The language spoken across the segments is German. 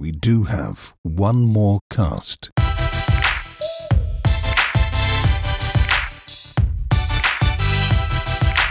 we do have one more cast.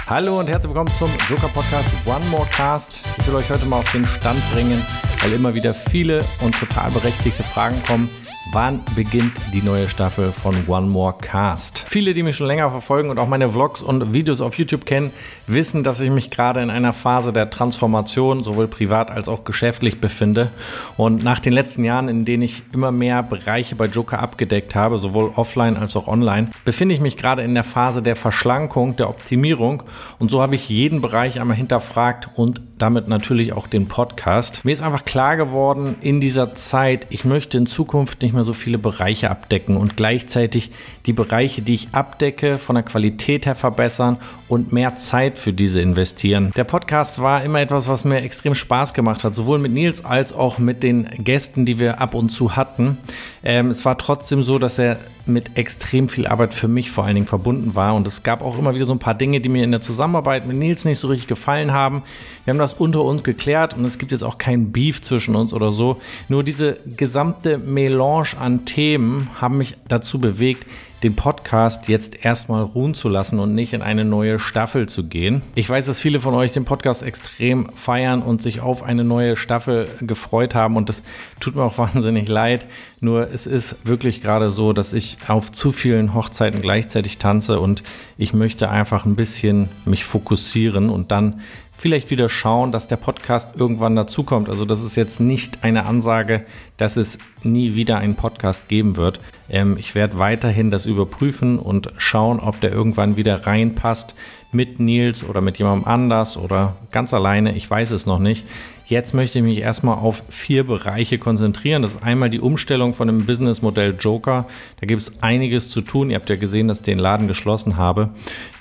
Hallo und herzlich willkommen zum Joker Podcast One More Cast. Ich will euch heute mal auf den Stand bringen, weil immer wieder viele und total berechtigte Fragen kommen. Wann beginnt die neue Staffel von One More Cast? Viele, die mich schon länger verfolgen und auch meine Vlogs und Videos auf YouTube kennen, wissen, dass ich mich gerade in einer Phase der Transformation sowohl privat als auch geschäftlich befinde. Und nach den letzten Jahren, in denen ich immer mehr Bereiche bei Joker abgedeckt habe, sowohl offline als auch online, befinde ich mich gerade in der Phase der Verschlankung, der Optimierung. Und so habe ich jeden Bereich einmal hinterfragt und damit natürlich auch den Podcast. Mir ist einfach klar geworden in dieser Zeit, ich möchte in Zukunft nicht mehr so viele Bereiche abdecken und gleichzeitig die Bereiche, die ich abdecke, von der Qualität her verbessern und mehr Zeit für diese investieren. Der Podcast war immer etwas, was mir extrem Spaß gemacht hat, sowohl mit Nils als auch mit den Gästen, die wir ab und zu hatten. Ähm, es war trotzdem so, dass er mit extrem viel Arbeit für mich vor allen Dingen verbunden war. Und es gab auch immer wieder so ein paar Dinge, die mir in der Zusammenarbeit mit Nils nicht so richtig gefallen haben. Wir haben das unter uns geklärt und es gibt jetzt auch kein Beef zwischen uns oder so. Nur diese gesamte Melange an Themen haben mich dazu bewegt, den Podcast jetzt erstmal ruhen zu lassen und nicht in eine neue Staffel zu gehen. Ich weiß, dass viele von euch den Podcast extrem feiern und sich auf eine neue Staffel gefreut haben und das tut mir auch wahnsinnig leid. Nur es ist wirklich gerade so, dass ich auf zu vielen Hochzeiten gleichzeitig tanze und ich möchte einfach ein bisschen mich fokussieren und dann vielleicht wieder schauen, dass der Podcast irgendwann dazukommt. Also das ist jetzt nicht eine Ansage, dass es nie wieder einen Podcast geben wird. Ähm, ich werde weiterhin das überprüfen und schauen, ob der irgendwann wieder reinpasst mit Nils oder mit jemandem anders oder ganz alleine. Ich weiß es noch nicht. Jetzt möchte ich mich erstmal auf vier Bereiche konzentrieren. Das ist einmal die Umstellung von dem Businessmodell Joker. Da gibt es einiges zu tun. Ihr habt ja gesehen, dass ich den Laden geschlossen habe.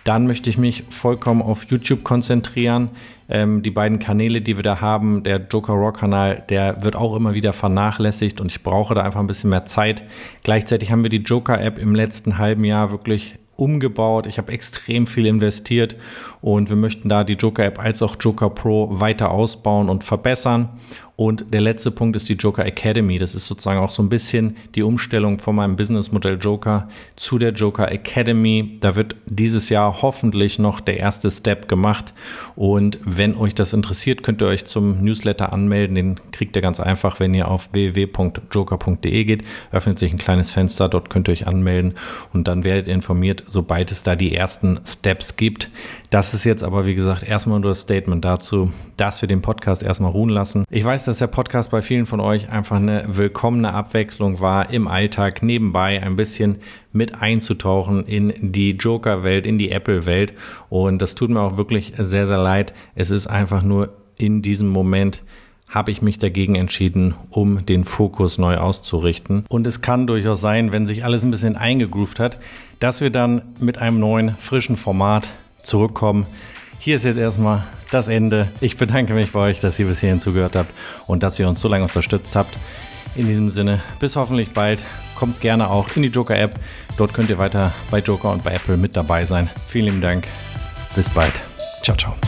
Dann möchte ich mich vollkommen auf YouTube konzentrieren. Ähm, die beiden Kanäle, die wir da haben, der Joker Raw Kanal, der wird auch immer wieder vernachlässigt und ich brauche da einfach ein bisschen mehr Zeit. Gleichzeitig haben wir die Joker App im letzten halben Jahr wirklich umgebaut. Ich habe extrem viel investiert und wir möchten da die Joker App als auch Joker Pro weiter ausbauen und verbessern. Und der letzte Punkt ist die Joker Academy. Das ist sozusagen auch so ein bisschen die Umstellung von meinem Businessmodell Joker zu der Joker Academy. Da wird dieses Jahr hoffentlich noch der erste Step gemacht. Und wenn euch das interessiert, könnt ihr euch zum Newsletter anmelden. Den kriegt ihr ganz einfach, wenn ihr auf www.joker.de geht. Öffnet sich ein kleines Fenster, dort könnt ihr euch anmelden und dann werdet ihr informiert, sobald es da die ersten Steps gibt. Das ist jetzt aber, wie gesagt, erstmal nur das Statement dazu, dass wir den Podcast erstmal ruhen lassen. Ich weiß, dass der Podcast bei vielen von euch einfach eine willkommene Abwechslung war, im Alltag nebenbei ein bisschen mit einzutauchen in die Joker-Welt, in die Apple-Welt. Und das tut mir auch wirklich sehr, sehr leid. Es ist einfach nur in diesem Moment habe ich mich dagegen entschieden, um den Fokus neu auszurichten. Und es kann durchaus sein, wenn sich alles ein bisschen eingegroovt hat, dass wir dann mit einem neuen, frischen Format zurückkommen. Hier ist jetzt erstmal das Ende. Ich bedanke mich bei euch, dass ihr bis hierhin zugehört habt und dass ihr uns so lange unterstützt habt. In diesem Sinne, bis hoffentlich bald. Kommt gerne auch in die Joker-App. Dort könnt ihr weiter bei Joker und bei Apple mit dabei sein. Vielen lieben Dank. Bis bald. Ciao, ciao.